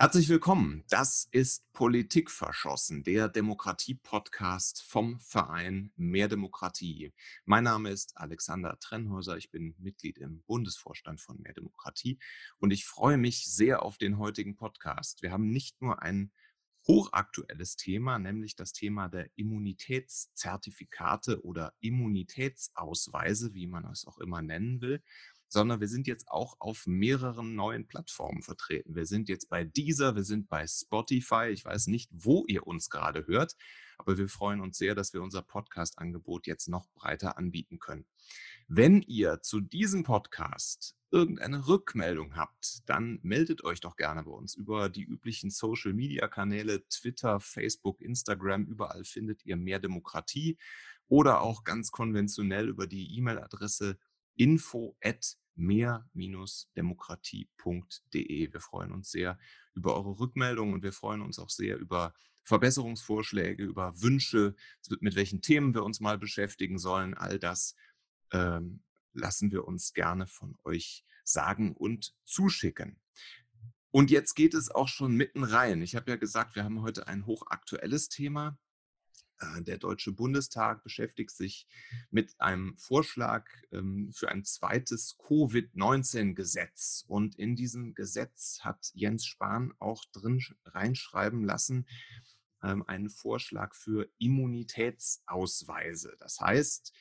Herzlich willkommen. Das ist Politik verschossen, der Demokratie-Podcast vom Verein Mehr Demokratie. Mein Name ist Alexander Trennhäuser. Ich bin Mitglied im Bundesvorstand von Mehr Demokratie und ich freue mich sehr auf den heutigen Podcast. Wir haben nicht nur ein hochaktuelles Thema, nämlich das Thema der Immunitätszertifikate oder Immunitätsausweise, wie man es auch immer nennen will, sondern wir sind jetzt auch auf mehreren neuen Plattformen vertreten. Wir sind jetzt bei Deezer, wir sind bei Spotify. Ich weiß nicht, wo ihr uns gerade hört, aber wir freuen uns sehr, dass wir unser Podcast-Angebot jetzt noch breiter anbieten können. Wenn ihr zu diesem Podcast irgendeine Rückmeldung habt, dann meldet euch doch gerne bei uns über die üblichen Social-Media-Kanäle, Twitter, Facebook, Instagram. Überall findet ihr mehr Demokratie oder auch ganz konventionell über die E-Mail-Adresse info at mehr-demokratie.de. Wir freuen uns sehr über eure Rückmeldungen und wir freuen uns auch sehr über Verbesserungsvorschläge, über Wünsche, mit welchen Themen wir uns mal beschäftigen sollen. All das ähm, lassen wir uns gerne von euch sagen und zuschicken. Und jetzt geht es auch schon mitten rein. Ich habe ja gesagt, wir haben heute ein hochaktuelles Thema. Äh, der Deutsche Bundestag beschäftigt sich mit einem Vorschlag ähm, für ein zweites Covid-19-Gesetz. Und in diesem Gesetz hat Jens Spahn auch drin reinschreiben lassen, ähm, einen Vorschlag für Immunitätsausweise. Das heißt,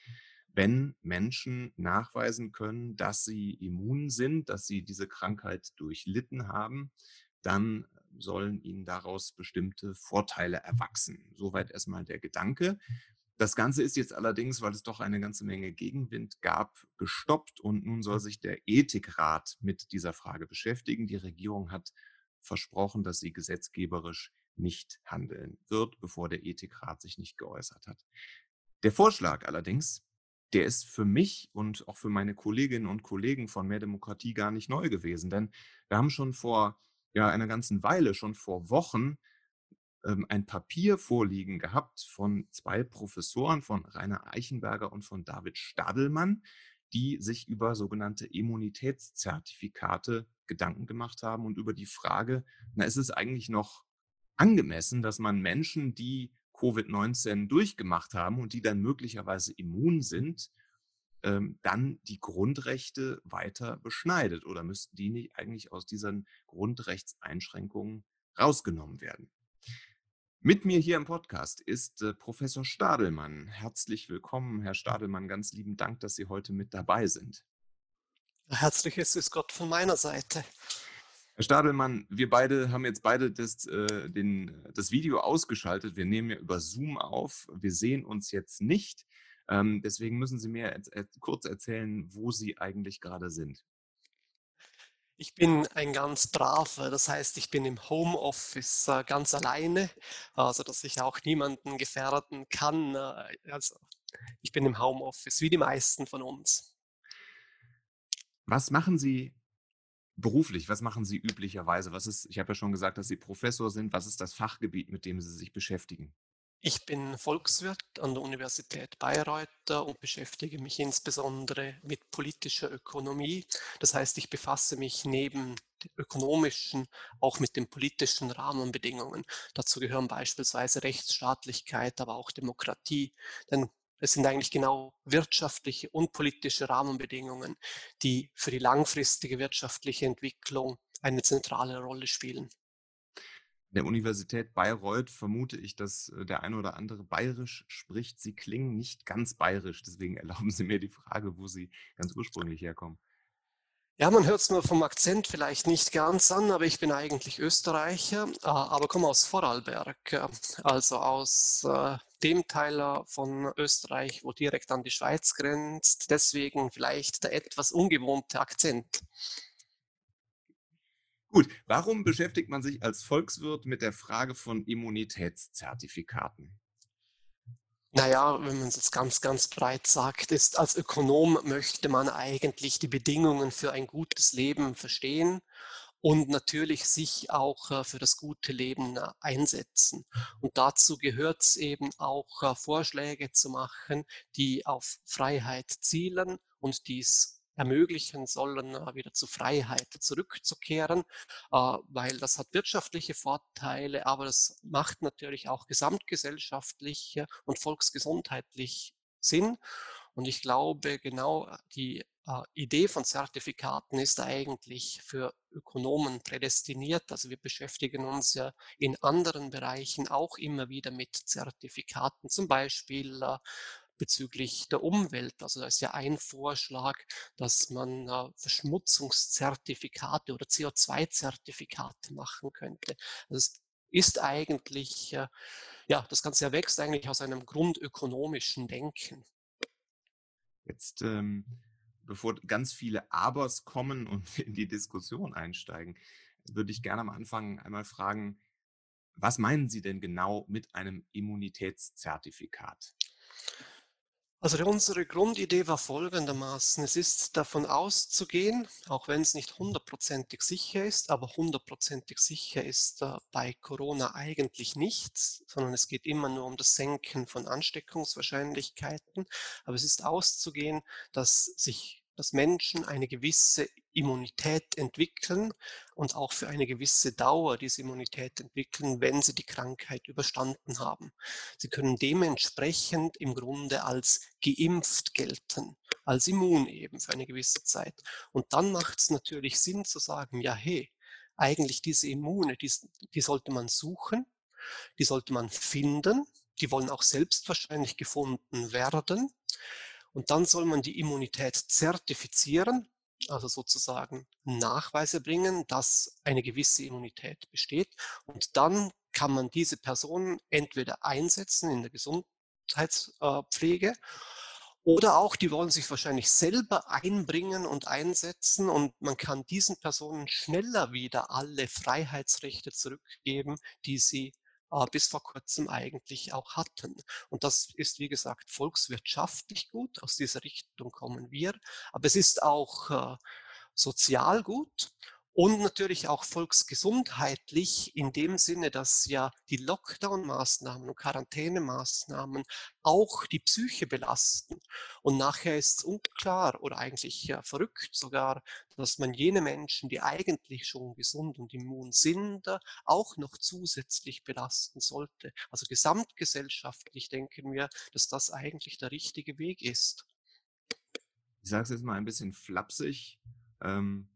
wenn Menschen nachweisen können, dass sie immun sind, dass sie diese Krankheit durchlitten haben, dann sollen ihnen daraus bestimmte Vorteile erwachsen. Soweit erstmal der Gedanke. Das Ganze ist jetzt allerdings, weil es doch eine ganze Menge Gegenwind gab, gestoppt und nun soll sich der Ethikrat mit dieser Frage beschäftigen. Die Regierung hat versprochen, dass sie gesetzgeberisch nicht handeln wird, bevor der Ethikrat sich nicht geäußert hat. Der Vorschlag allerdings, der ist für mich und auch für meine Kolleginnen und Kollegen von Mehr Demokratie gar nicht neu gewesen, denn wir haben schon vor ja einer ganzen Weile, schon vor Wochen, ähm, ein Papier vorliegen gehabt von zwei Professoren, von Rainer Eichenberger und von David Stadelmann, die sich über sogenannte Immunitätszertifikate Gedanken gemacht haben und über die Frage, na, ist es eigentlich noch angemessen, dass man Menschen, die Covid-19 durchgemacht haben und die dann möglicherweise immun sind, ähm, dann die Grundrechte weiter beschneidet? Oder müssten die nicht eigentlich aus diesen Grundrechtseinschränkungen rausgenommen werden? Mit mir hier im Podcast ist äh, Professor Stadelmann. Herzlich willkommen, Herr Stadelmann. Ganz lieben Dank, dass Sie heute mit dabei sind. Herzliches ist Gott von meiner Seite. Herr Stadelmann, wir beide haben jetzt beide das, äh, den, das Video ausgeschaltet. Wir nehmen ja über Zoom auf. Wir sehen uns jetzt nicht. Ähm, deswegen müssen Sie mir äh, kurz erzählen, wo Sie eigentlich gerade sind. Ich bin ein ganz braver, das heißt, ich bin im Homeoffice äh, ganz alleine, also dass ich auch niemanden gefährden kann. Äh, also ich bin im Homeoffice, wie die meisten von uns. Was machen Sie beruflich? Was machen Sie üblicherweise? Was ist, ich habe ja schon gesagt, dass Sie Professor sind. Was ist das Fachgebiet, mit dem Sie sich beschäftigen? Ich bin Volkswirt an der Universität Bayreuth und beschäftige mich insbesondere mit politischer Ökonomie. Das heißt, ich befasse mich neben ökonomischen auch mit den politischen Rahmenbedingungen. Dazu gehören beispielsweise Rechtsstaatlichkeit, aber auch Demokratie. Denn es sind eigentlich genau wirtschaftliche und politische Rahmenbedingungen, die für die langfristige wirtschaftliche Entwicklung eine zentrale Rolle spielen der Universität Bayreuth vermute ich, dass äh, der eine oder andere bayerisch spricht. Sie klingen nicht ganz bayerisch, deswegen erlauben Sie mir die Frage, wo Sie ganz ursprünglich herkommen. Ja, man hört es mir vom Akzent vielleicht nicht ganz an, aber ich bin eigentlich Österreicher, äh, aber komme aus Vorarlberg, äh, also aus dem Teil von Österreich, wo direkt an die Schweiz grenzt. Deswegen vielleicht der etwas ungewohnte Akzent. Gut, warum beschäftigt man sich als Volkswirt mit der Frage von Immunitätszertifikaten? Naja, wenn man es jetzt ganz, ganz breit sagt, ist, als Ökonom möchte man eigentlich die Bedingungen für ein gutes Leben verstehen und natürlich sich auch äh, für das gute Leben äh, einsetzen. Und dazu gehört es eben auch äh, Vorschläge zu machen, die auf Freiheit zielen und dies ermöglichen sollen, äh, wieder zur Freiheit zurückzukehren, äh, weil das hat wirtschaftliche Vorteile, aber das macht natürlich auch gesamtgesellschaftlich und volksgesundheitlich Sinn. Und ich glaube, genau die äh, Idee von Zertifikaten ist eigentlich für Ökonomen prädestiniert. Also wir beschäftigen uns ja in anderen Bereichen auch immer wieder mit Zertifikaten, zum Beispiel bezüglich der Umwelt. Also da ist ja ein Vorschlag, dass man äh, Verschmutzungszertifikate oder CO2-Zertifikate machen könnte. Also ist eigentlich, äh, ja, das Ganze erwächst eigentlich aus einem grundökonomischen Denken. Jetzt, ähm, bevor ganz viele Abers kommen und in die Diskussion einsteigen, würde ich gerne am Anfang einmal fragen, was meinen Sie denn genau mit einem Immunitätszertifikat? Also unsere Grundidee war folgendermaßen. Es ist davon auszugehen, auch wenn es nicht hundertprozentig sicher ist, aber hundertprozentig sicher ist bei Corona eigentlich nichts, sondern es geht immer nur um das Senken von Ansteckungswahrscheinlichkeiten. Aber es ist auszugehen, dass sich dass Menschen eine gewisse Immunität entwickeln und auch für eine gewisse Dauer diese Immunität entwickeln, wenn sie die Krankheit überstanden haben. Sie können dementsprechend im Grunde als geimpft gelten, als immun eben für eine gewisse Zeit. Und dann macht es natürlich Sinn zu sagen, ja, hey, eigentlich diese Immune, die, die sollte man suchen, die sollte man finden, die wollen auch selbst wahrscheinlich gefunden werden. Und dann soll man die Immunität zertifizieren, also sozusagen Nachweise bringen, dass eine gewisse Immunität besteht. Und dann kann man diese Person entweder einsetzen in der Gesundheitspflege oder auch, die wollen sich wahrscheinlich selber einbringen und einsetzen und man kann diesen Personen schneller wieder alle Freiheitsrechte zurückgeben, die sie äh, bis vor kurzem eigentlich auch hatten. Und das ist, wie gesagt, volkswirtschaftlich gut. Aus dieser Richtung kommen wir. Aber es ist auch äh, sozial gut und natürlich auch volksgesundheitlich in dem Sinne, dass ja die Lockdown-Maßnahmen und Quarantänemaßnahmen auch die Psyche belasten. Und nachher ist es unklar oder eigentlich ja verrückt sogar, dass man jene Menschen, die eigentlich schon gesund und immun sind, auch noch zusätzlich belasten sollte. Also gesamtgesellschaftlich denken wir, dass das eigentlich der richtige Weg ist. Ich sage es jetzt mal ein bisschen flapsig. Ähm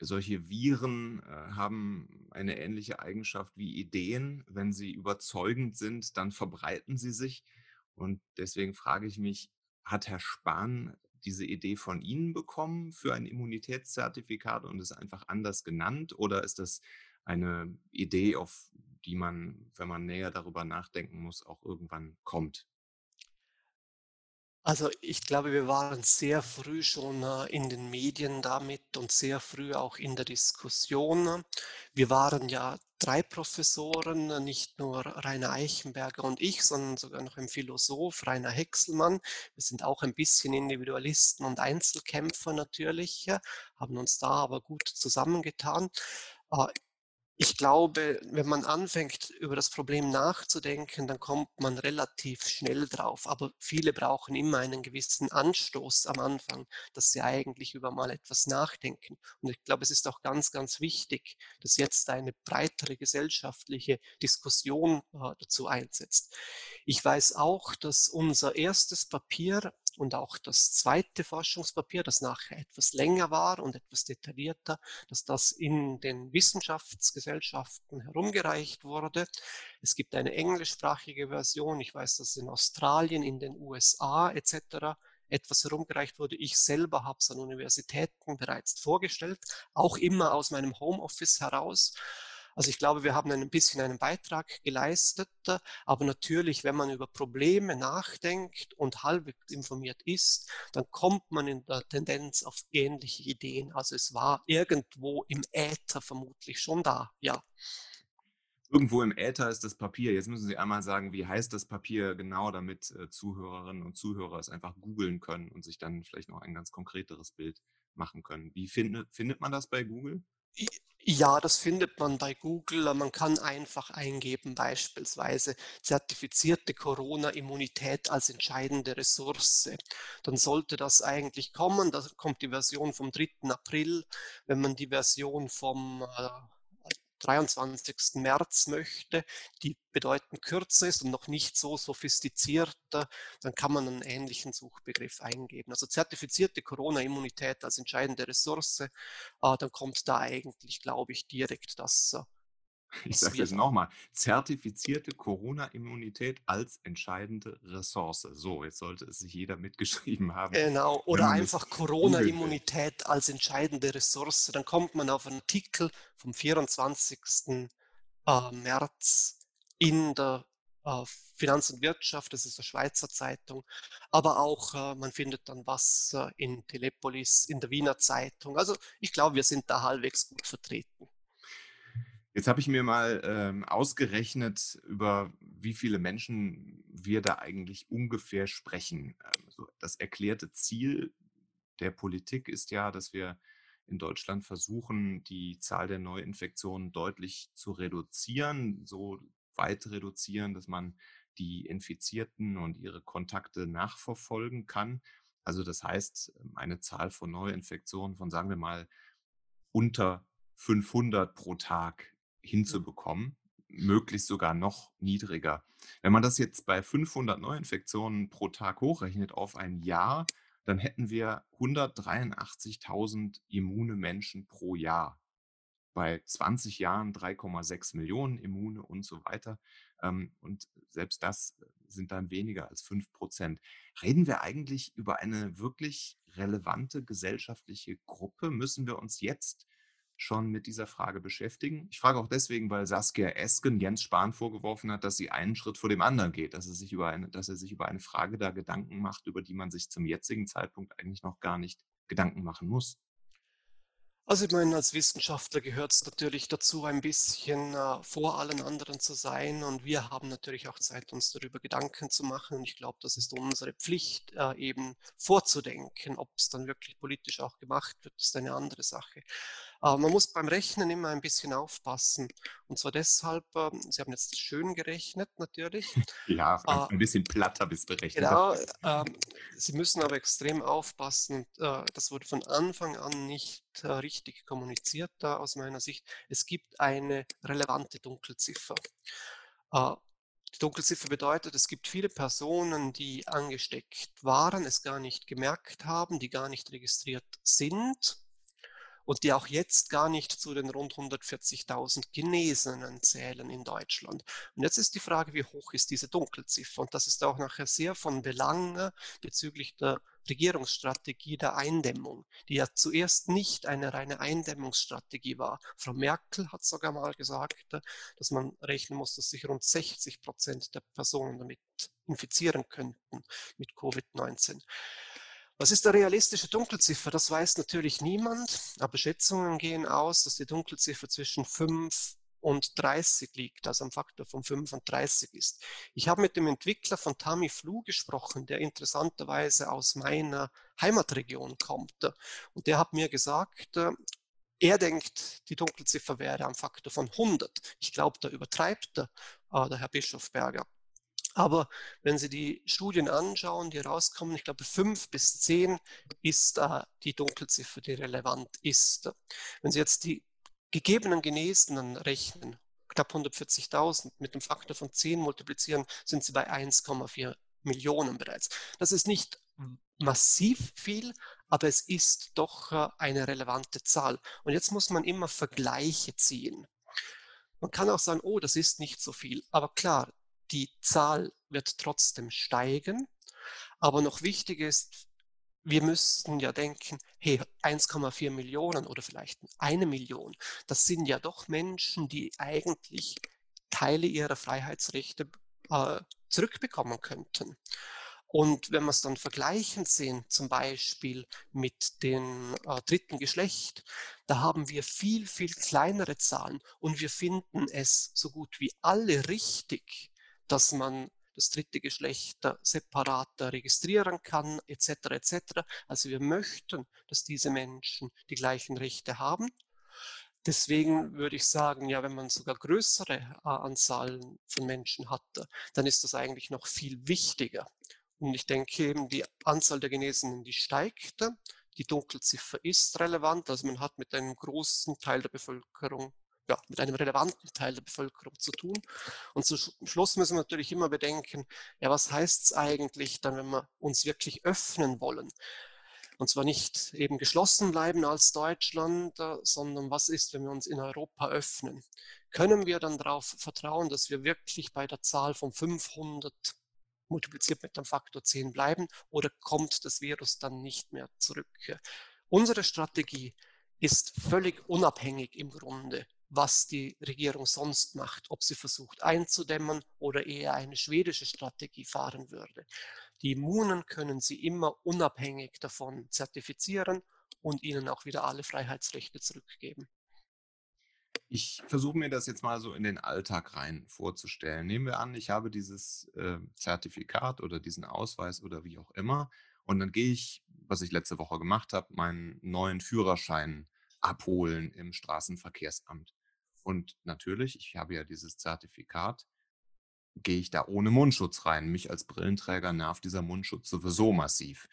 solche Viren äh, haben eine ähnliche Eigenschaft wie Ideen. Wenn sie überzeugend sind, dann verbreiten sie sich. Und deswegen frage ich mich, hat Herr Spahn diese Idee von Ihnen bekommen für ein Immunitätszertifikat und es einfach anders genannt? Oder ist das eine Idee, auf die man, wenn man näher darüber nachdenken muss, auch irgendwann kommt? Also ich glaube, wir waren sehr früh schon äh, in den Medien damit und sehr früh auch in der Diskussion. Wir waren ja drei Professoren, äh, nicht nur Rainer Eichenberger und ich, sondern sogar noch ein Philosoph, Rainer Hexelmann. Wir sind auch ein bisschen Individualisten und Einzelkämpfer natürlich, haben uns da aber gut zusammengetan. Ich glaube, wenn man anfängt, über das Problem nachzudenken, dann kommt man relativ schnell drauf. Aber viele brauchen immer einen gewissen Anstoß am Anfang, dass sie eigentlich über mal etwas nachdenken. Und ich glaube, es ist auch ganz, ganz wichtig, dass jetzt eine breitere gesellschaftliche Diskussion äh, dazu einsetzt. Ich weiß auch, dass unser erstes Papier und auch das zweite Forschungspapier, das nachher etwas länger war und etwas detaillierter, dass das in den Wissenschaftsgesellschaften herumgereicht wurde. Es gibt eine englischsprachige Version. Ich weiß, dass in Australien, in den USA etc etwas herumgereicht wurde. Ich selber habe es an Universitäten bereits vorgestellt, auch immer aus meinem Homeoffice heraus. Also ich glaube, wir haben ein bisschen einen Beitrag geleistet, aber natürlich, wenn man über Probleme nachdenkt und halbwegs informiert ist, dann kommt man in der Tendenz auf ähnliche Ideen. Also es war irgendwo im Äther vermutlich schon da, ja. Irgendwo im Äther ist das Papier. Jetzt müssen Sie einmal sagen, wie heißt das Papier genau, damit äh, Zuhörerinnen und Zuhörer es einfach googeln können und sich dann vielleicht noch ein ganz konkreteres Bild machen können. Wie findet, findet man das bei Google? Ja, das findet man bei Google. Man kann einfach eingeben, beispielsweise zertifizierte Corona-Immunität als entscheidende Ressource. Dann sollte das eigentlich kommen. Da kommt die Version vom 3. April. Wenn man die Version vom äh, 23. März möchte, die bedeutend kürzer ist und noch nicht so sophistiziert, dann kann man einen ähnlichen Suchbegriff eingeben. Also zertifizierte Corona-Immunität als entscheidende Ressource, äh, dann kommt da eigentlich, glaube ich, direkt das äh, ich sage es nochmal, zertifizierte Corona-Immunität als entscheidende Ressource. So, jetzt sollte es sich jeder mitgeschrieben haben. Genau, oder einfach Corona-Immunität als entscheidende Ressource. Dann kommt man auf einen Artikel vom 24. Äh, März in der äh, Finanz und Wirtschaft, das ist eine Schweizer Zeitung, aber auch äh, man findet dann was in Telepolis, in der Wiener Zeitung. Also ich glaube, wir sind da halbwegs gut vertreten. Jetzt habe ich mir mal ähm, ausgerechnet, über wie viele Menschen wir da eigentlich ungefähr sprechen. Ähm, das erklärte Ziel der Politik ist ja, dass wir in Deutschland versuchen, die Zahl der Neuinfektionen deutlich zu reduzieren, so weit reduzieren, dass man die Infizierten und ihre Kontakte nachverfolgen kann. Also das heißt, ähm, eine Zahl von Neuinfektionen von, sagen wir mal, unter 500 pro Tag hinzubekommen, möglichst sogar noch niedriger. Wenn man das jetzt bei 500 Neuinfektionen pro Tag hochrechnet auf ein Jahr, dann hätten wir 183.000 immune Menschen pro Jahr. Bei 20 Jahren 3,6 Millionen Immune und so weiter. Ähm, und selbst das sind dann weniger als 5 Prozent. Reden wir eigentlich über eine wirklich relevante gesellschaftliche Gruppe? Müssen wir uns jetzt schon mit dieser Frage beschäftigen. Ich frage auch deswegen, weil Saskia Esken Jens Spahn vorgeworfen hat, dass sie einen Schritt vor dem anderen geht, dass er sich über eine, dass er sich über eine Frage da Gedanken macht, über die man sich zum jetzigen Zeitpunkt eigentlich noch gar nicht Gedanken machen muss. Also ich meine, als Wissenschaftler gehört es natürlich dazu, ein bisschen äh, vor allen anderen zu sein. Und wir haben natürlich auch Zeit, uns darüber Gedanken zu machen. Und ich glaube, das ist unsere Pflicht, äh, eben vorzudenken. Ob es dann wirklich politisch auch gemacht wird, ist eine andere Sache. Aber man muss beim Rechnen immer ein bisschen aufpassen. Und zwar deshalb, äh, Sie haben jetzt schön gerechnet natürlich. Ja, ein, ein bisschen platt habe ich es berechnet. Genau, äh, Sie müssen aber extrem aufpassen. Äh, das wurde von Anfang an nicht äh, richtig kommuniziert da aus meiner Sicht. Es gibt eine relevante Dunkelziffer. Äh, die Dunkelziffer bedeutet, es gibt viele Personen, die angesteckt waren, es gar nicht gemerkt haben, die gar nicht registriert sind und die auch jetzt gar nicht zu den rund 140.000 Genesenen zählen in Deutschland. Und jetzt ist die Frage, wie hoch ist diese Dunkelziffer? Und das ist auch nachher sehr von Belang bezüglich der Regierungsstrategie der Eindämmung, die ja zuerst nicht eine reine Eindämmungsstrategie war. Frau Merkel hat sogar mal gesagt, dass man rechnen muss, dass sich rund 60 Prozent der Personen damit infizieren könnten mit Covid-19. Was ist der realistische Dunkelziffer? Das weiß natürlich niemand, aber Schätzungen gehen aus, dass die Dunkelziffer zwischen 5 und 30 liegt, also am Faktor von 35 ist. Ich habe mit dem Entwickler von Tamiflu gesprochen, der interessanterweise aus meiner Heimatregion kommt. Und der hat mir gesagt, er denkt, die Dunkelziffer wäre am Faktor von 100. Ich glaube, da übertreibt er, äh, der Herr Bischofberger. Aber wenn Sie die Studien anschauen, die rauskommen, ich glaube, fünf bis zehn ist äh, die Dunkelziffer, die relevant ist. Wenn Sie jetzt die gegebenen Genesenen rechnen, knapp 140.000 mit dem Faktor von 10 multiplizieren, sind Sie bei 1,4 Millionen bereits. Das ist nicht massiv viel, aber es ist doch äh, eine relevante Zahl. Und jetzt muss man immer Vergleiche ziehen. Man kann auch sagen, oh, das ist nicht so viel. Aber klar, die Zahl wird trotzdem steigen. Aber noch wichtig ist, wir müssen ja denken, hey, 1,4 Millionen oder vielleicht eine Million, das sind ja doch Menschen, die eigentlich Teile ihrer Freiheitsrechte äh, zurückbekommen könnten. Und wenn wir es dann vergleichen sehen, zum Beispiel mit dem äh, dritten Geschlecht, da haben wir viel, viel kleinere Zahlen und wir finden es so gut wie alle richtig, dass man das dritte Geschlecht separat registrieren kann, etc. etc. Also wir möchten, dass diese Menschen die gleichen Rechte haben. Deswegen würde ich sagen, ja, wenn man sogar größere äh, Anzahlen von Menschen hat, dann ist das eigentlich noch viel wichtiger. Und ich denke eben, die Anzahl der Genesenen, die steigt. Die Dunkelziffer ist relevant, also man hat mit einem großen Teil der Bevölkerung, ja, mit einem relevanten Teil der Bevölkerung zu tun. Und zum Schluss müssen wir natürlich immer bedenken, ja, was heißt es eigentlich dann, wenn wir uns wirklich öffnen wollen? Und zwar nicht eben geschlossen bleiben als Deutschland, äh, sondern was ist, wenn wir uns in Europa öffnen? Können wir dann darauf vertrauen, dass wir wirklich bei der Zahl von 500 multipliziert mit dem Faktor 10 bleiben oder kommt das Virus dann nicht mehr zurück? Unsere Strategie ist völlig unabhängig im Grunde, was die Regierung sonst macht, ob sie versucht einzudämmen oder eher eine schwedische Strategie fahren würde. Die Immunen können Sie immer unabhängig davon zertifizieren und ihnen auch wieder alle Freiheitsrechte zurückgeben. Ich versuche mir das jetzt mal so in den Alltag rein vorzustellen. Nehmen wir an, ich habe dieses äh, Zertifikat oder diesen Ausweis oder wie auch immer und dann gehe ich, was ich letzte Woche gemacht habe, meinen neuen Führerschein abholen im Straßenverkehrsamt. Und natürlich, ich habe ja dieses Zertifikat, gehe ich da ohne Mundschutz rein. Mich als Brillenträger nervt dieser Mundschutz sowieso massiv.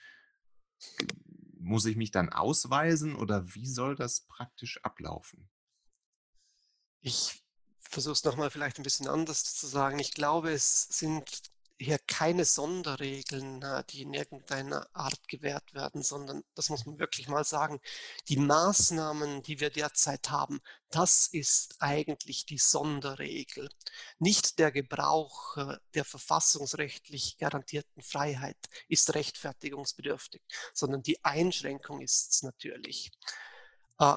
Muss ich mich dann ausweisen oder wie soll das praktisch ablaufen? Ich versuche es nochmal vielleicht ein bisschen anders zu sagen. Ich glaube, es sind hier keine Sonderregeln, äh, die in irgendeiner Art gewährt werden, sondern das muss man wirklich mal sagen. Die Maßnahmen, die wir derzeit haben, das ist eigentlich die Sonderregel. Nicht der Gebrauch äh, der verfassungsrechtlich garantierten Freiheit ist rechtfertigungsbedürftig, sondern die Einschränkung ist es natürlich. Äh,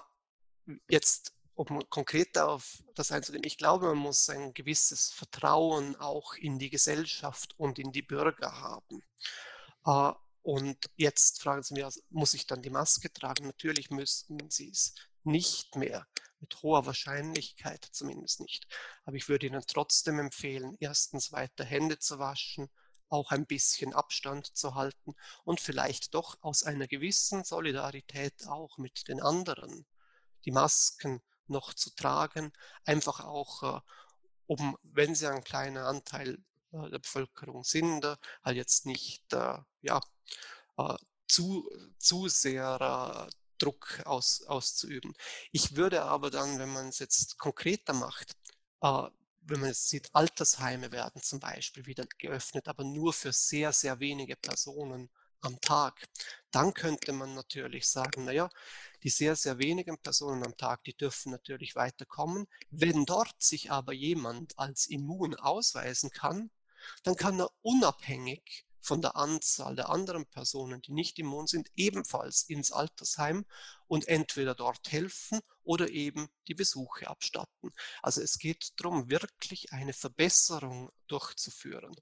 jetzt um konkret auf das einzugehen, ich glaube, man muss ein gewisses Vertrauen auch in die Gesellschaft und in die Bürger haben. Äh, und jetzt fragen Sie mich, muss ich dann die Maske tragen? Natürlich müssten Sie es nicht mehr, mit hoher Wahrscheinlichkeit zumindest nicht. Aber ich würde Ihnen trotzdem empfehlen, erstens weiter Hände zu waschen, auch ein bisschen Abstand zu halten und vielleicht doch aus einer gewissen Solidarität auch mit den anderen die Masken noch zu tragen, einfach auch, äh, um, wenn sie ein kleiner Anteil äh, der Bevölkerung sind, äh, halt jetzt nicht ja, zu, zu sehr Druck aus, auszuüben. Ich würde aber dann, wenn man es jetzt konkreter macht, wenn man jetzt sieht, Altersheime werden zum Beispiel wieder geöffnet, aber nur für sehr, sehr wenige Personen am Tag, dann könnte man natürlich sagen, naja, die sehr, sehr wenigen Personen am Tag, die dürfen natürlich weiterkommen. Wenn dort sich aber jemand als immun ausweisen kann, dann kann er unabhängig von der Anzahl der anderen Personen, die nicht immun sind, ebenfalls ins Altersheim und entweder dort helfen oder eben die Besuche abstatten. Also es geht darum, wirklich eine Verbesserung durchzuführen.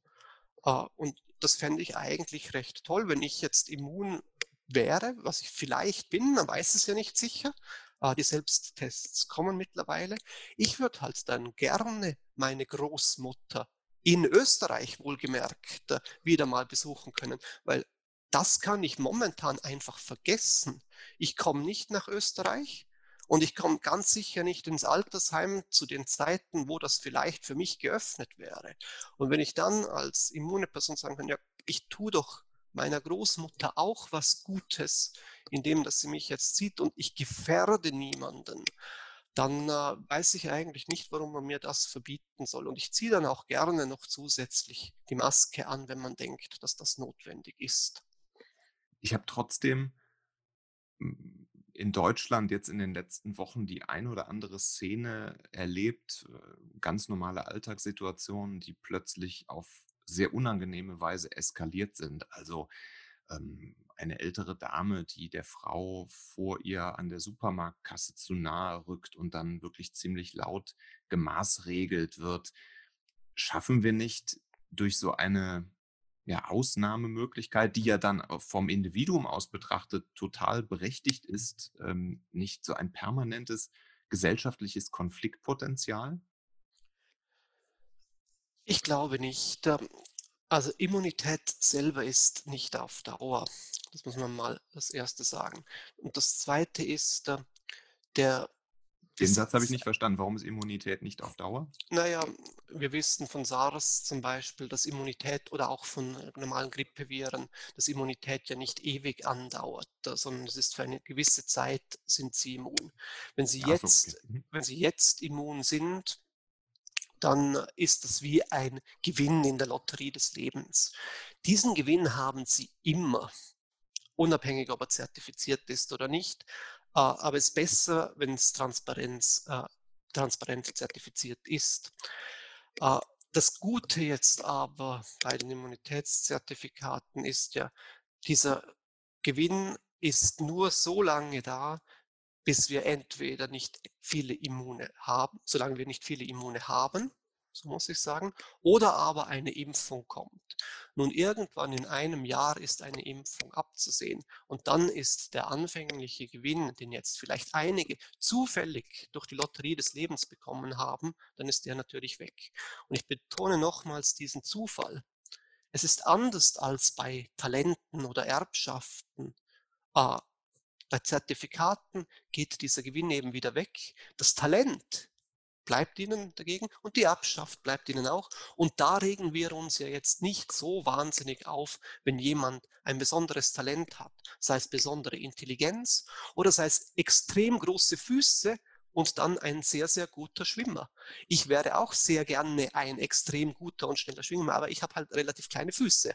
Äh, und das fände ich eigentlich recht toll, wenn ich jetzt immun wäre, was ich vielleicht bin, man weiß es ja nicht sicher. Äh, die Selbsttests kommen mittlerweile. Ich würde halt dann gerne meine Großmutter in Österreich wohlgemerkt äh, wieder mal besuchen können, weil das kann ich momentan einfach vergessen. Ich komme nicht nach Österreich und ich komme ganz sicher nicht ins Altersheim zu den Zeiten, wo das vielleicht für mich geöffnet wäre. Und wenn ich dann als immune Person sagen kann, ja, ich tue doch meiner Großmutter auch was Gutes, indem dass sie mich jetzt sieht und ich gefährde niemanden, dann äh, weiß ich eigentlich nicht, warum man mir das verbieten soll. Und ich ziehe dann auch gerne noch zusätzlich die Maske an, wenn man denkt, dass das notwendig ist. Ich habe trotzdem in Deutschland jetzt in den letzten Wochen die ein oder andere Szene erlebt, äh, ganz normale Alltagssituationen, die plötzlich auf sehr unangenehme Weise eskaliert sind. Also ähm, eine ältere Dame, die der Frau vor ihr an der Supermarktkasse zu nahe rückt und dann wirklich ziemlich laut gemaßregelt wird. Schaffen wir nicht durch so eine ja, Ausnahmemöglichkeit, die ja dann vom Individuum aus betrachtet total berechtigt ist, ähm, nicht so ein permanentes gesellschaftliches Konfliktpotenzial? Ich glaube nicht. Ähm, also Immunität selber ist nicht auf Dauer. Das muss man mal das Erste sagen. Und das Zweite ist, äh, der Den Satz habe ich nicht verstanden. Warum ist Immunität nicht auf Dauer? Naja, wir wissen von SARS zum Beispiel, dass Immunität oder auch von normalen Grippeviren, dass Immunität ja nicht ewig andauert, sondern es ist für eine gewisse Zeit sind sie immun. Wenn sie, Ach so, jetzt, okay. Mhm. wenn sie jetzt immun sind, dann ist das wie ein Gewinn in der Lotterie des Lebens. Diesen Gewinn haben sie immer, unabhängig ob er zertifiziert ist oder nicht. Äh, aber es ist besser, wenn es Transparenz, äh, transparent zertifiziert ist. Äh, das Gute jetzt aber bei den Immunitätszertifikaten ist ja, dieser Gewinn ist nur so lange da, bis wir entweder nicht viele Immune haben, solange wir nicht viele Immune haben, so muss ich sagen, oder aber eine Impfung kommt. Nun, irgendwann in einem Jahr ist eine Impfung abzusehen und dann ist der anfängliche Gewinn, den jetzt vielleicht einige zufällig durch die Lotterie des Lebens bekommen haben, dann ist der natürlich weg. Und ich betone nochmals diesen Zufall. Es ist anders als bei Talenten oder Erbschaften. Äh, bei Zertifikaten geht dieser Gewinn eben wieder weg. Das Talent bleibt ihnen dagegen und die Erbschaft bleibt ihnen auch. Und da regen wir uns ja jetzt nicht so wahnsinnig auf, wenn jemand ein besonderes Talent hat, sei es besondere Intelligenz oder sei es extrem große Füße und dann ein sehr, sehr guter Schwimmer. Ich wäre auch sehr gerne ein extrem guter und schneller Schwimmer, aber ich habe halt relativ kleine Füße.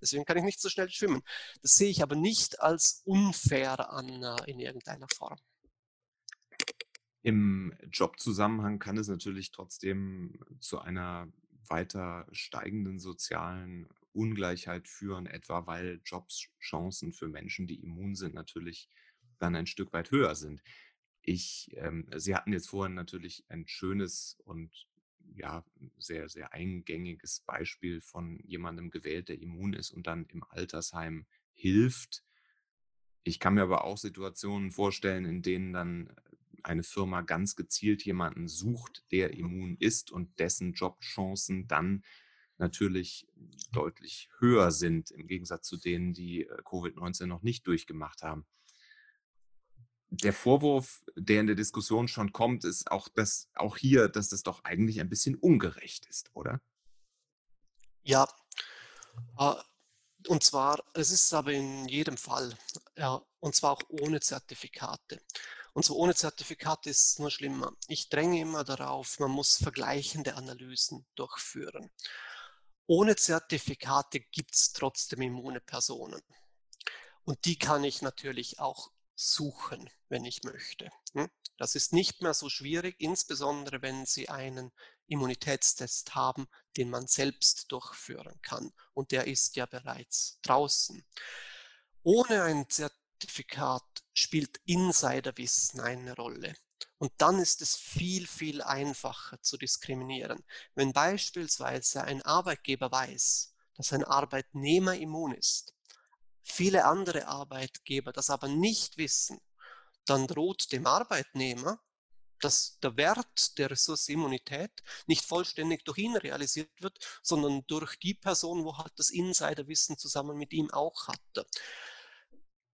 Deswegen kann ich nicht so schnell schwimmen. Das sehe ich aber nicht als unfair an äh, in irgendeiner Form. Im Jobzusammenhang kann es natürlich trotzdem zu einer weiter steigenden sozialen Ungleichheit führen, etwa weil Jobschancen für Menschen, die immun sind, natürlich dann ein Stück weit höher sind. Ich, ähm, Sie hatten jetzt vorhin natürlich ein schönes und ja, sehr, sehr eingängiges Beispiel von jemandem gewählt, der immun ist und dann im Altersheim hilft. Ich kann mir aber auch Situationen vorstellen, in denen dann eine Firma ganz gezielt jemanden sucht, der immun ist und dessen Jobchancen dann natürlich deutlich höher sind im Gegensatz zu denen, die äh, Covid-19 noch nicht durchgemacht haben. Der Vorwurf, der in der Diskussion schon kommt, ist auch, dass, auch hier, dass das doch eigentlich ein bisschen ungerecht ist, oder? Ja, äh, und zwar, es ist aber in jedem Fall, ja, und zwar auch ohne Zertifikate. Und so ohne Zertifikat ist es nur schlimmer. Ich dränge immer darauf, man muss vergleichende Analysen durchführen. Ohne Zertifikate gibt es trotzdem immune Personen. Und die kann ich natürlich auch suchen, wenn ich möchte. Hm? Das ist nicht mehr so schwierig, insbesondere wenn Sie einen Immunitätstest haben, den man selbst durchführen kann. Und der ist ja bereits draußen. Ohne ein Zertifikat Zertifikat spielt Insiderwissen eine Rolle. Und dann ist es viel, viel einfacher zu diskriminieren. Wenn beispielsweise ein Arbeitgeber weiß, dass ein Arbeitnehmer immun ist, viele andere Arbeitgeber das aber nicht wissen, dann droht dem Arbeitnehmer, dass der Wert der Ressource Immunität nicht vollständig durch ihn realisiert wird, sondern durch die Person, wo halt das Insiderwissen zusammen mit ihm auch hatte.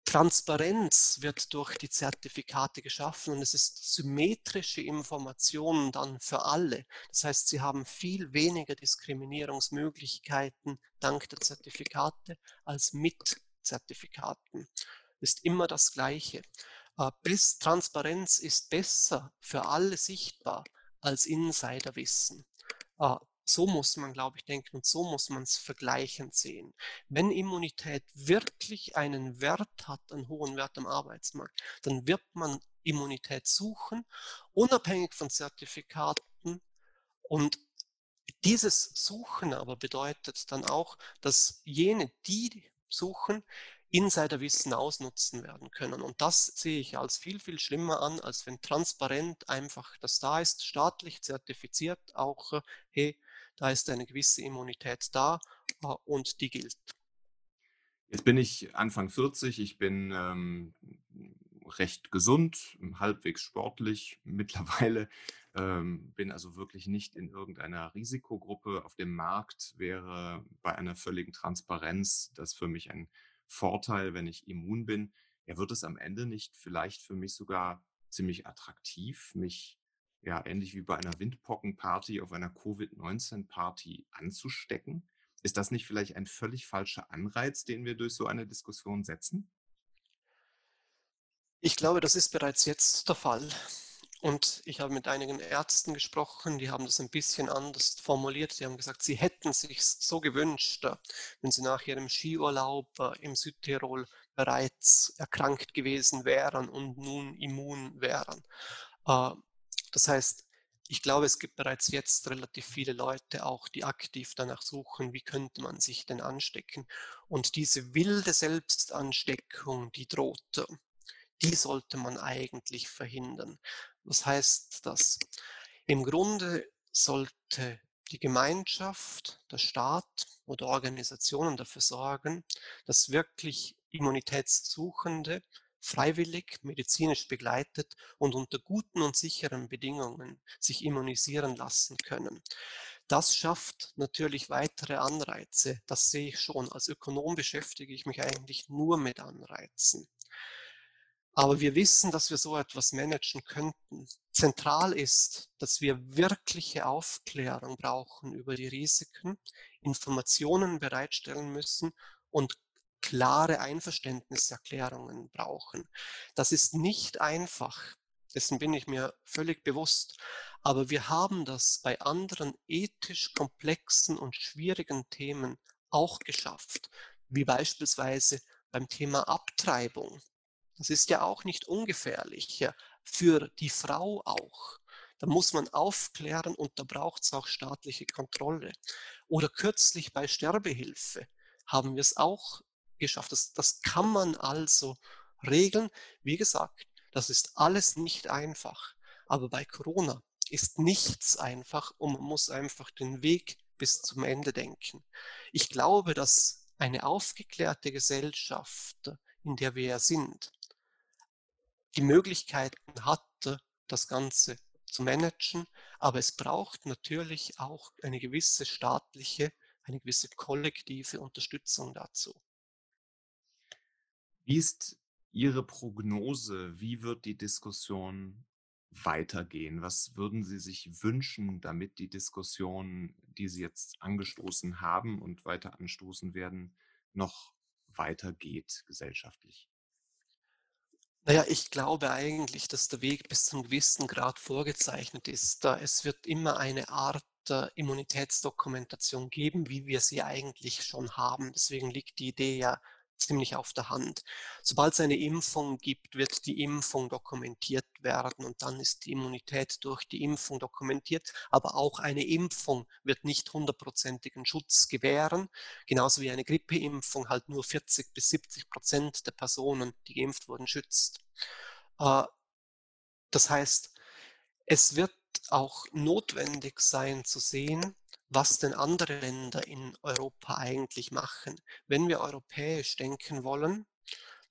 Transparenz wird durch die Zertifikate geschaffen und es ist symmetrische Information dann für alle. Das heißt, sie haben viel weniger Diskriminierungsmöglichkeiten dank der Zertifikate als mit Zertifikaten. Ist immer das Gleiche. Äh, bis Transparenz ist besser für alle sichtbar als Insiderwissen. So muss man, glaube ich, denken und so muss man es vergleichend sehen. Wenn Immunität wirklich einen Wert hat, einen hohen Wert am Arbeitsmarkt, dann wird man Immunität suchen, unabhängig von Zertifikaten. Und dieses Suchen aber bedeutet dann auch, dass jene, die suchen, Insiderwissen ausnutzen werden können. Und das sehe ich als viel, viel schlimmer an, als wenn transparent einfach das da ist, staatlich zertifiziert auch, äh, hey, da ist eine gewisse Immunität da äh, und die gilt. Jetzt bin ich Anfang 40, ich bin ähm, recht gesund, halbwegs sportlich mittlerweile, ähm, bin also wirklich nicht in irgendeiner Risikogruppe. Auf dem Markt wäre bei einer völligen Transparenz das für mich ein Vorteil, wenn ich immun bin. Ja, wird es am Ende nicht vielleicht für mich sogar ziemlich attraktiv, mich ja ähnlich wie bei einer Windpockenparty auf einer Covid-19-Party anzustecken. Ist das nicht vielleicht ein völlig falscher Anreiz, den wir durch so eine Diskussion setzen? Ich glaube, das ist bereits jetzt der Fall. Und ich habe mit einigen Ärzten gesprochen, die haben das ein bisschen anders formuliert. Sie haben gesagt, sie hätten sich so gewünscht, äh, wenn sie nach ihrem Skiurlaub äh, im Südtirol bereits erkrankt gewesen wären und nun immun wären. Das heißt, ich glaube, es gibt bereits jetzt relativ viele Leute auch, die aktiv danach suchen, wie könnte man sich denn anstecken. Und diese wilde Selbstansteckung, die droht, die sollte man eigentlich verhindern. Was heißt das? Im Grunde sollte die Gemeinschaft, der Staat oder Organisationen dafür sorgen, dass wirklich Immunitätssuchende freiwillig, medizinisch begleitet und unter guten und sicheren Bedingungen sich immunisieren lassen können. Das schafft natürlich weitere Anreize. Das sehe ich schon. Als Ökonom beschäftige ich mich eigentlich nur mit Anreizen. Aber wir wissen, dass wir so etwas managen könnten. Zentral ist, dass wir wirkliche Aufklärung brauchen über die Risiken, Informationen bereitstellen müssen und klare Einverständniserklärungen brauchen. Das ist nicht einfach. Dessen bin ich mir völlig bewusst. Aber wir haben das bei anderen ethisch komplexen und schwierigen Themen auch geschafft, wie beispielsweise beim Thema Abtreibung. Das ist ja auch nicht ungefährlich, ja, für die Frau auch. Da muss man aufklären und da braucht es auch staatliche Kontrolle. Oder kürzlich bei Sterbehilfe haben wir es auch geschafft. Das, das kann man also regeln. Wie gesagt, das ist alles nicht einfach. Aber bei Corona ist nichts einfach und man muss einfach den Weg bis zum Ende denken. Ich glaube, dass eine aufgeklärte Gesellschaft, in der wir ja sind, die Möglichkeiten hatte, das Ganze zu managen, aber es braucht natürlich auch eine gewisse staatliche, eine gewisse kollektive Unterstützung dazu. Wie ist Ihre Prognose? Wie wird die Diskussion weitergehen? Was würden Sie sich wünschen, damit die Diskussion, die Sie jetzt angestoßen haben und weiter anstoßen werden, noch weitergeht gesellschaftlich? Naja, ich glaube eigentlich, dass der Weg bis zum gewissen Grad vorgezeichnet ist. Es wird immer eine Art der Immunitätsdokumentation geben, wie wir sie eigentlich schon haben. Deswegen liegt die Idee ja ziemlich auf der Hand. Sobald es eine Impfung gibt, wird die Impfung dokumentiert werden und dann ist die Immunität durch die Impfung dokumentiert. Aber auch eine Impfung wird nicht hundertprozentigen Schutz gewähren, genauso wie eine Grippeimpfung halt nur 40 bis 70 Prozent der Personen, die geimpft wurden, schützt. Äh, das heißt, es wird auch notwendig sein zu sehen, was denn andere Länder in Europa eigentlich machen. Wenn wir europäisch denken wollen,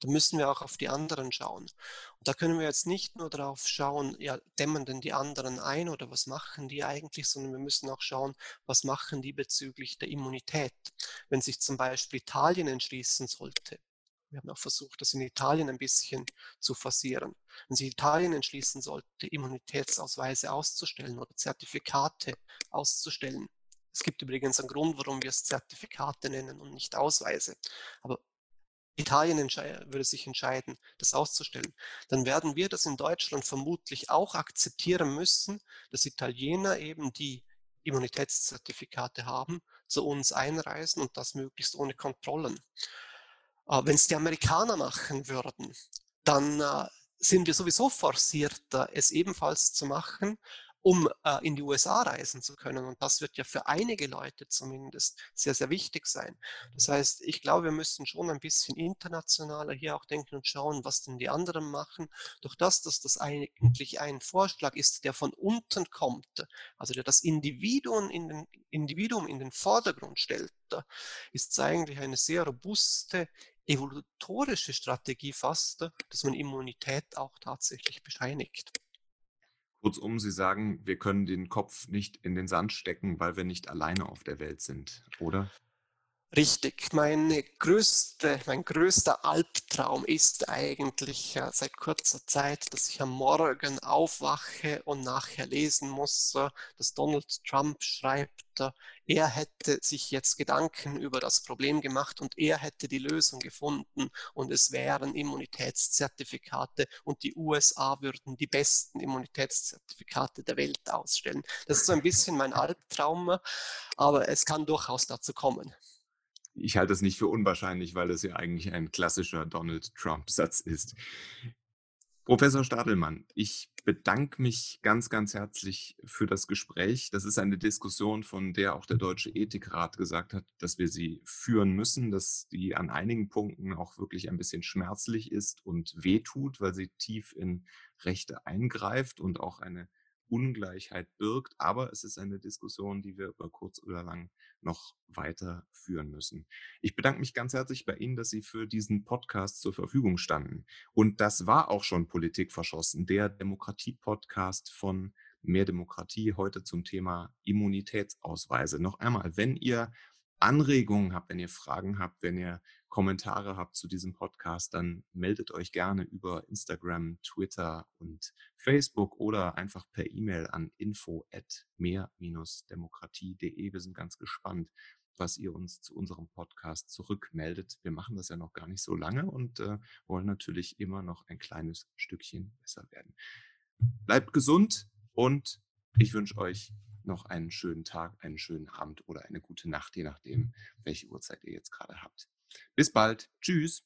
dann müssen wir auch auf die anderen schauen. Und da können wir jetzt nicht nur darauf schauen, ja, dämmen denn die anderen ein oder was machen die eigentlich, sondern wir müssen auch schauen, was machen die bezüglich der Immunität. Wenn sich zum Beispiel Italien entschließen sollte, wir haben auch versucht, das in Italien ein bisschen zu forcieren. Wenn sich Italien entschließen sollte, Immunitätsausweise auszustellen oder Zertifikate auszustellen, es gibt übrigens einen Grund, warum wir es Zertifikate nennen und nicht Ausweise. Aber Italien würde sich entscheiden, das auszustellen, dann werden wir das in Deutschland vermutlich auch akzeptieren müssen, dass Italiener eben die Immunitätszertifikate haben, zu uns einreisen und das möglichst ohne Kontrollen. Äh, Wenn es die Amerikaner machen würden, dann äh, sind wir sowieso forciert, es ebenfalls zu machen um äh, in die USA reisen zu können. Und das wird ja für einige Leute zumindest sehr, sehr wichtig sein. Das heißt, ich glaube, wir müssen schon ein bisschen internationaler hier auch denken und schauen, was denn die anderen machen. Durch das, dass das eigentlich ein Vorschlag ist, der von unten kommt, also der das Individuum in den, Individuum in den Vordergrund stellt, ist es eigentlich eine sehr robuste, evolutorische Strategie fast, dass man Immunität auch tatsächlich bescheinigt. Kurzum, Sie sagen, wir können den Kopf nicht in den Sand stecken, weil wir nicht alleine auf der Welt sind, oder? Richtig. Meine größte, mein größter Albtraum ist eigentlich äh, seit kurzer Zeit, dass ich am Morgen aufwache und nachher lesen muss, äh, dass Donald Trump schreibt, äh, er hätte sich jetzt Gedanken über das Problem gemacht und er hätte die Lösung gefunden und es wären Immunitätszertifikate und die USA würden die besten Immunitätszertifikate der Welt ausstellen. Das ist so ein bisschen mein Albtraum, aber es kann durchaus dazu kommen ich halte es nicht für unwahrscheinlich, weil es ja eigentlich ein klassischer Donald Trump-Satz ist. Professor Stadelmann, ich bedanke mich ganz, ganz herzlich für das Gespräch. Das ist eine Diskussion, von der auch der Deutsche Ethikrat gesagt hat, dass wir sie führen müssen, dass die an einigen Punkten auch wirklich ein bisschen schmerzlich ist und wehtut, weil sie tief in Rechte eingreift und auch eine Ungleichheit birgt. Aber es ist eine Diskussion, die wir über kurz oder lang noch weiter führen müssen. Ich bedanke mich ganz herzlich bei Ihnen, dass Sie für diesen Podcast zur Verfügung standen. Und das war auch schon Politik verschossen, der Demokratie-Podcast von Mehr Demokratie heute zum Thema Immunitätsausweise. Noch einmal, wenn ihr Anregungen habt, wenn ihr Fragen habt, wenn ihr Kommentare habt zu diesem Podcast, dann meldet euch gerne über Instagram, Twitter und Facebook oder einfach per E-Mail an info at mehr-demokratie.de. Wir sind ganz gespannt, was ihr uns zu unserem Podcast zurückmeldet. Wir machen das ja noch gar nicht so lange und äh, wollen natürlich immer noch ein kleines Stückchen besser werden. Bleibt gesund und ich wünsche euch noch einen schönen Tag, einen schönen Abend oder eine gute Nacht, je nachdem, welche Uhrzeit ihr jetzt gerade habt. Bis bald. Tschüss.